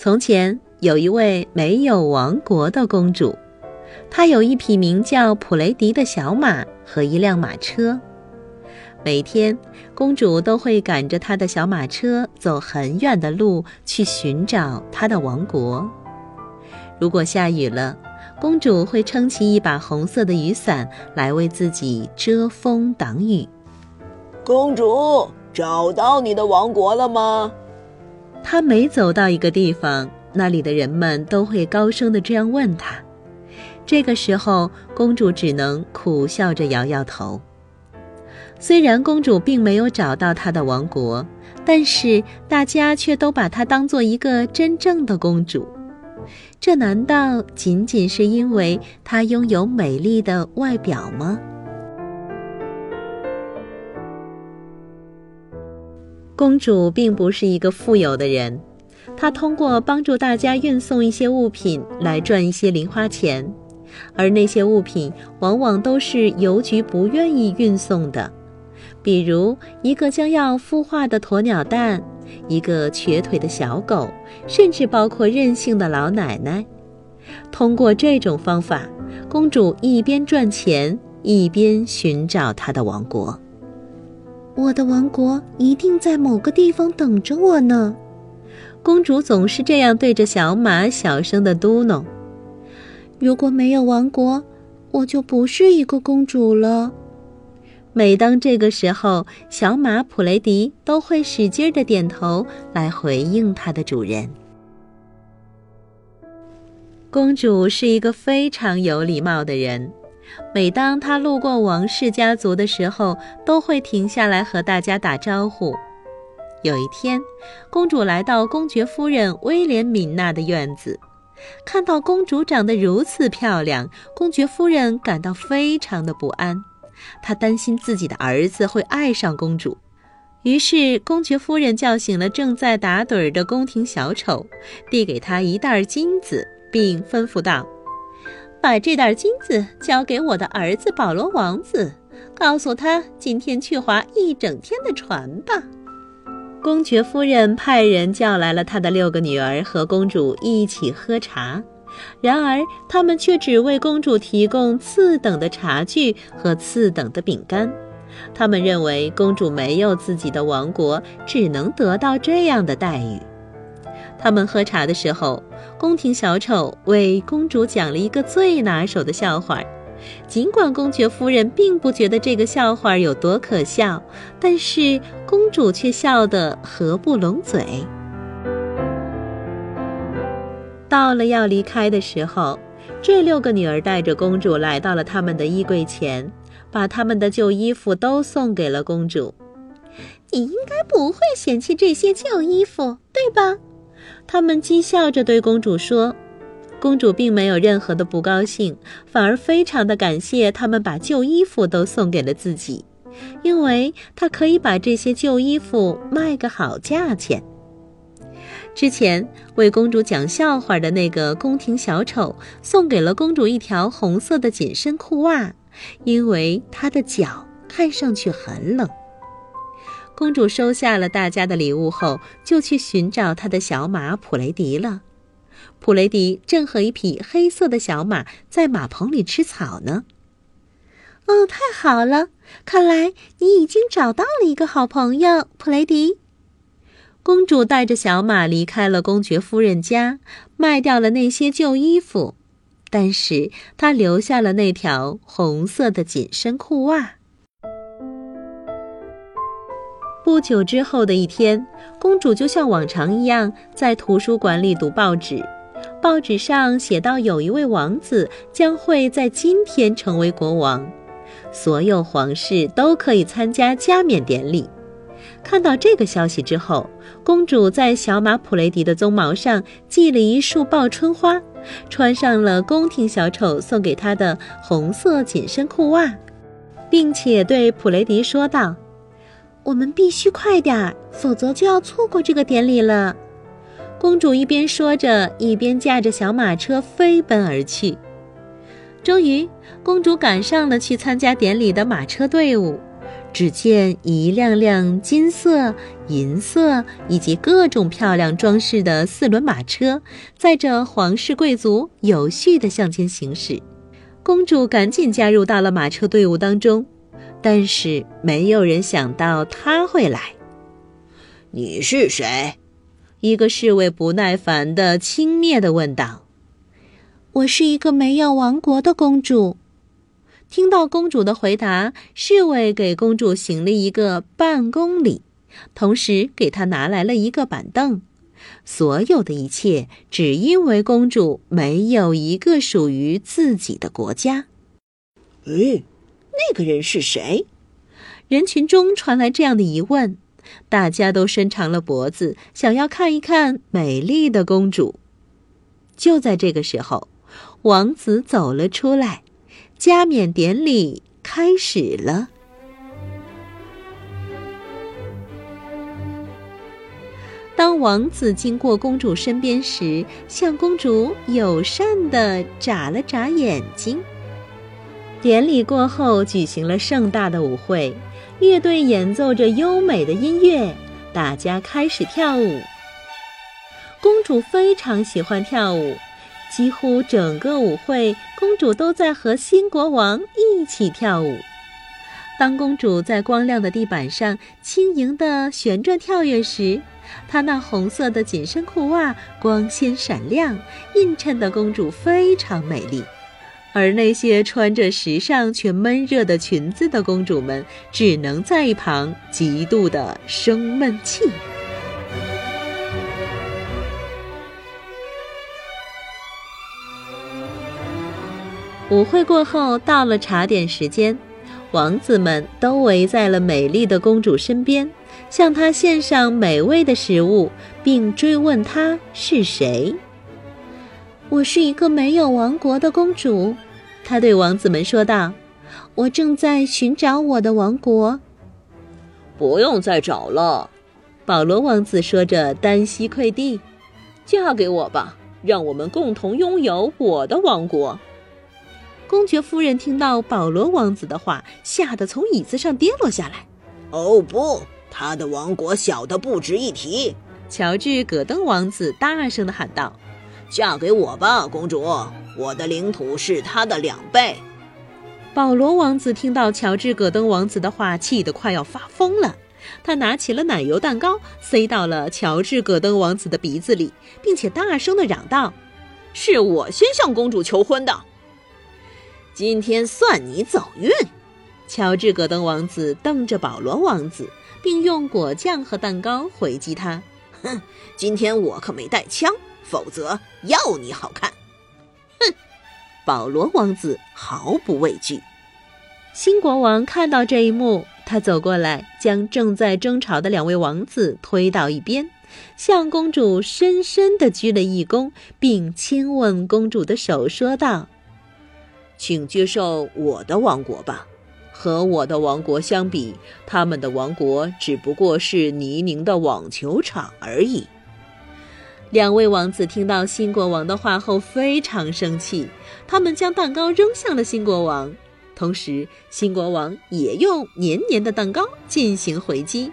从前有一位没有王国的公主，她有一匹名叫普雷迪的小马和一辆马车。每天，公主都会赶着她的小马车走很远的路去寻找她的王国。如果下雨了，公主会撑起一把红色的雨伞来为自己遮风挡雨。公主，找到你的王国了吗？他每走到一个地方，那里的人们都会高声的这样问他。这个时候，公主只能苦笑着摇摇头。虽然公主并没有找到她的王国，但是大家却都把她当做一个真正的公主。这难道仅仅是因为她拥有美丽的外表吗？公主并不是一个富有的人，她通过帮助大家运送一些物品来赚一些零花钱，而那些物品往往都是邮局不愿意运送的，比如一个将要孵化的鸵鸟蛋，一个瘸腿的小狗，甚至包括任性的老奶奶。通过这种方法，公主一边赚钱，一边寻找她的王国。我的王国一定在某个地方等着我呢，公主总是这样对着小马小声的嘟哝。如果没有王国，我就不是一个公主了。每当这个时候，小马普雷迪都会使劲的点头来回应它的主人。公主是一个非常有礼貌的人。每当她路过王室家族的时候，都会停下来和大家打招呼。有一天，公主来到公爵夫人威廉敏娜的院子，看到公主长得如此漂亮，公爵夫人感到非常的不安。她担心自己的儿子会爱上公主，于是公爵夫人叫醒了正在打盹儿的宫廷小丑，递给他一袋金子，并吩咐道。把这袋金子交给我的儿子保罗王子，告诉他今天去划一整天的船吧。公爵夫人派人叫来了她的六个女儿和公主一起喝茶，然而他们却只为公主提供次等的茶具和次等的饼干。他们认为公主没有自己的王国，只能得到这样的待遇。他们喝茶的时候，宫廷小丑为公主讲了一个最拿手的笑话。尽管公爵夫人并不觉得这个笑话有多可笑，但是公主却笑得合不拢嘴。到了要离开的时候，这六个女儿带着公主来到了他们的衣柜前，把他们的旧衣服都送给了公主。你应该不会嫌弃这些旧衣服，对吧？他们讥笑着对公主说：“公主并没有任何的不高兴，反而非常的感谢他们把旧衣服都送给了自己，因为她可以把这些旧衣服卖个好价钱。”之前为公主讲笑话的那个宫廷小丑送给了公主一条红色的紧身裤袜，因为她的脚看上去很冷。公主收下了大家的礼物后，就去寻找她的小马普雷迪了。普雷迪正和一匹黑色的小马在马棚里吃草呢。哦，太好了！看来你已经找到了一个好朋友，普雷迪。公主带着小马离开了公爵夫人家，卖掉了那些旧衣服，但是她留下了那条红色的紧身裤袜。不久之后的一天，公主就像往常一样在图书馆里读报纸。报纸上写到，有一位王子将会在今天成为国王，所有皇室都可以参加加冕典礼。看到这个消息之后，公主在小马普雷迪的鬃毛上系了一束报春花，穿上了宫廷小丑送给她的红色紧身裤袜，并且对普雷迪说道：“我们必须快点儿，否则就要错过这个典礼了。”公主一边说着，一边驾着小马车飞奔而去。终于，公主赶上了去参加典礼的马车队伍。只见一辆辆金色、银色以及各种漂亮装饰的四轮马车，载着皇室贵族有序地向前行驶。公主赶紧加入到了马车队伍当中，但是没有人想到他会来。你是谁？一个侍卫不耐烦的轻蔑地问道。“我是一个没有王国的公主。”听到公主的回答，侍卫给公主行了一个半公礼，同时给她拿来了一个板凳。所有的一切，只因为公主没有一个属于自己的国家。哎，那个人是谁？人群中传来这样的疑问，大家都伸长了脖子，想要看一看美丽的公主。就在这个时候，王子走了出来。加冕典礼开始了。当王子经过公主身边时，向公主友善的眨了眨眼睛。典礼过后，举行了盛大的舞会，乐队演奏着优美的音乐，大家开始跳舞。公主非常喜欢跳舞。几乎整个舞会，公主都在和新国王一起跳舞。当公主在光亮的地板上轻盈地旋转跳跃时，她那红色的紧身裤袜光鲜闪亮，映衬的公主非常美丽。而那些穿着时尚却闷热的裙子的公主们，只能在一旁极度的生闷气。舞会过后，到了茶点时间，王子们都围在了美丽的公主身边，向她献上美味的食物，并追问她是谁。我是一个没有王国的公主，她对王子们说道：“我正在寻找我的王国。”不用再找了，保罗王子说着，单膝跪地：“嫁给我吧，让我们共同拥有我的王国。”公爵夫人听到保罗王子的话，吓得从椅子上跌落下来。哦不，他的王国小的不值一提。乔治·戈登王子大声的喊道：“嫁给我吧，公主！我的领土是他的两倍。”保罗王子听到乔治·戈登王子的话，气得快要发疯了。他拿起了奶油蛋糕，塞到了乔治·戈登王子的鼻子里，并且大声地嚷道：“是我先向公主求婚的。”今天算你走运，乔治·戈登王子瞪着保罗王子，并用果酱和蛋糕回击他。哼，今天我可没带枪，否则要你好看。哼，保罗王子毫不畏惧。新国王看到这一幕，他走过来，将正在争吵的两位王子推到一边，向公主深深地鞠了一躬，并亲吻公主的手，说道。请接受我的王国吧，和我的王国相比，他们的王国只不过是泥泞的网球场而已。两位王子听到新国王的话后非常生气，他们将蛋糕扔向了新国王，同时新国王也用黏黏的蛋糕进行回击。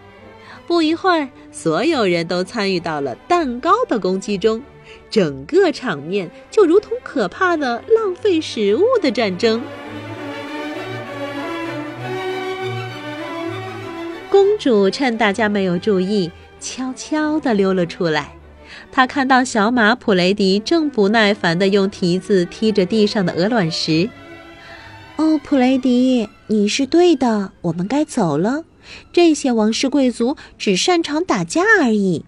不一会儿，所有人都参与到了蛋糕的攻击中。整个场面就如同可怕的浪费食物的战争。公主趁大家没有注意，悄悄地溜了出来。她看到小马普雷迪正不耐烦地用蹄子踢着地上的鹅卵石。哦，普雷迪，你是对的，我们该走了。这些王室贵族只擅长打架而已。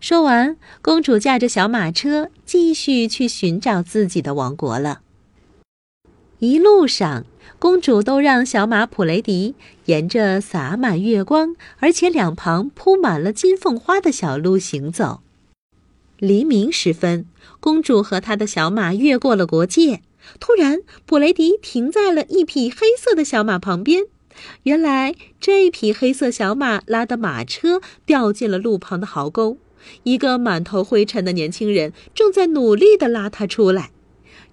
说完，公主驾着小马车继续去寻找自己的王国了。一路上，公主都让小马普雷迪沿着洒满月光，而且两旁铺满了金凤花的小路行走。黎明时分，公主和她的小马越过了国界。突然，普雷迪停在了一匹黑色的小马旁边。原来，这匹黑色小马拉的马车掉进了路旁的壕沟，一个满头灰尘的年轻人正在努力地拉它出来。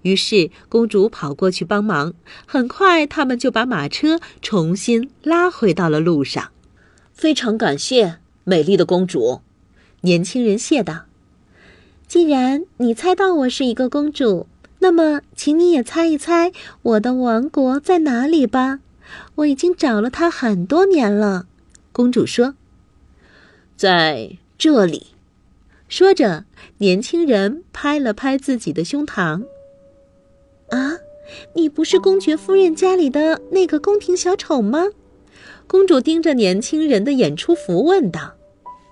于是，公主跑过去帮忙。很快，他们就把马车重新拉回到了路上。非常感谢，美丽的公主。年轻人谢道：“既然你猜到我是一个公主，那么，请你也猜一猜我的王国在哪里吧。我已经找了它很多年了。”公主说：“在这里。”说着，年轻人拍了拍自己的胸膛。啊，你不是公爵夫人家里的那个宫廷小丑吗？公主盯着年轻人的演出服问道：“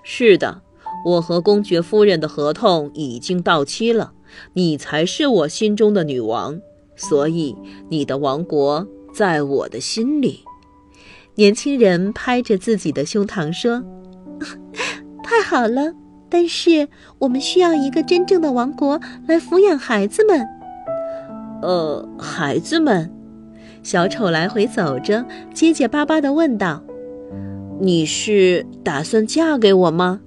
是的，我和公爵夫人的合同已经到期了，你才是我心中的女王，所以你的王国在我的心里。”年轻人拍着自己的胸膛说：“太好了，但是我们需要一个真正的王国来抚养孩子们。”呃，孩子们，小丑来回走着，结结巴巴地问道：“你是打算嫁给我吗？”“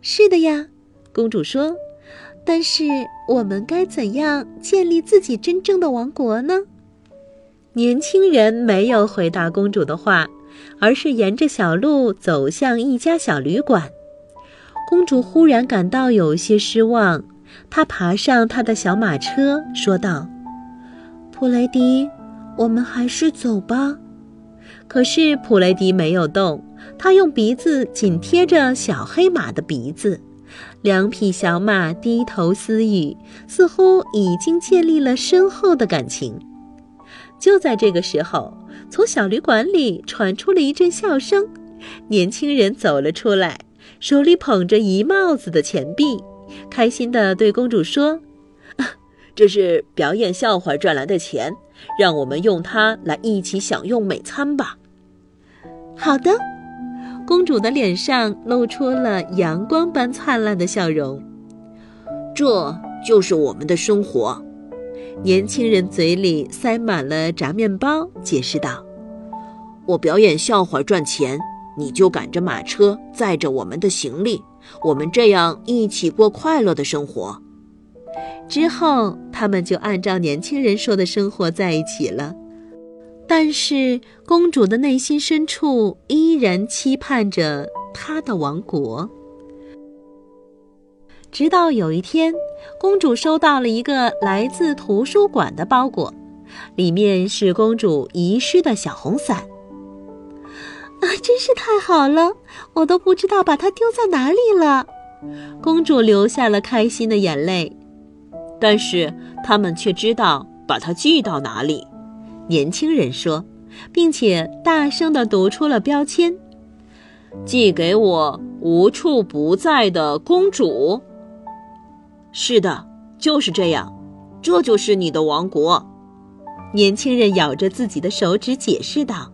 是的呀。”公主说。“但是我们该怎样建立自己真正的王国呢？”年轻人没有回答公主的话，而是沿着小路走向一家小旅馆。公主忽然感到有些失望，她爬上她的小马车，说道。普雷迪，我们还是走吧。可是普雷迪没有动，他用鼻子紧贴着小黑马的鼻子。两匹小马低头私语，似乎已经建立了深厚的感情。就在这个时候，从小旅馆里传出了一阵笑声。年轻人走了出来，手里捧着一帽子的钱币，开心地对公主说。这是表演笑话赚来的钱，让我们用它来一起享用美餐吧。好的，公主的脸上露出了阳光般灿烂的笑容。这就是我们的生活。年轻人嘴里塞满了炸面包，解释道：“我表演笑话赚钱，你就赶着马车载着我们的行李，我们这样一起过快乐的生活。”之后，他们就按照年轻人说的生活在一起了。但是，公主的内心深处依然期盼着她的王国。直到有一天，公主收到了一个来自图书馆的包裹，里面是公主遗失的小红伞。啊，真是太好了！我都不知道把它丢在哪里了。公主流下了开心的眼泪。但是他们却知道把它寄到哪里。年轻人说，并且大声地读出了标签：“寄给我无处不在的公主。”是的，就是这样，这就是你的王国。年轻人咬着自己的手指解释道：“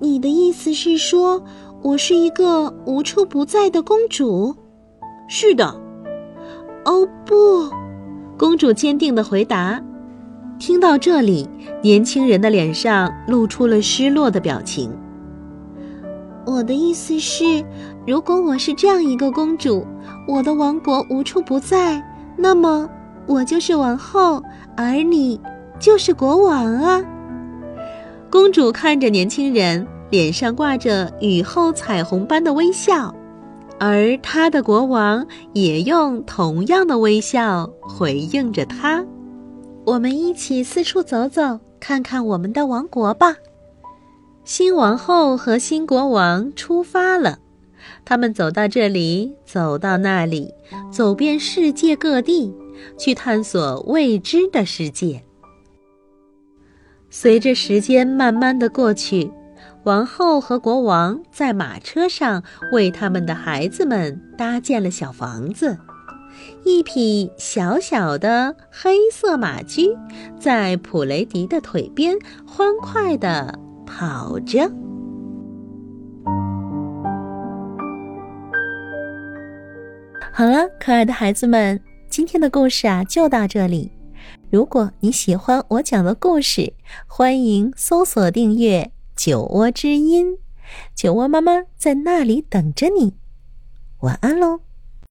你的意思是说，我是一个无处不在的公主？”是的。哦不。公主坚定的回答。听到这里，年轻人的脸上露出了失落的表情。我的意思是，如果我是这样一个公主，我的王国无处不在，那么我就是王后，而你就是国王啊。公主看着年轻人，脸上挂着雨后彩虹般的微笑。而他的国王也用同样的微笑回应着他。我们一起四处走走，看看我们的王国吧。新王后和新国王出发了，他们走到这里，走到那里，走遍世界各地，去探索未知的世界。随着时间慢慢的过去。王后和国王在马车上为他们的孩子们搭建了小房子，一匹小小的黑色马驹在普雷迪的腿边欢快地跑着。好了，可爱的孩子们，今天的故事啊就到这里。如果你喜欢我讲的故事，欢迎搜索订阅“酒窝之音”，酒窝妈妈在那里等着你。晚安喽。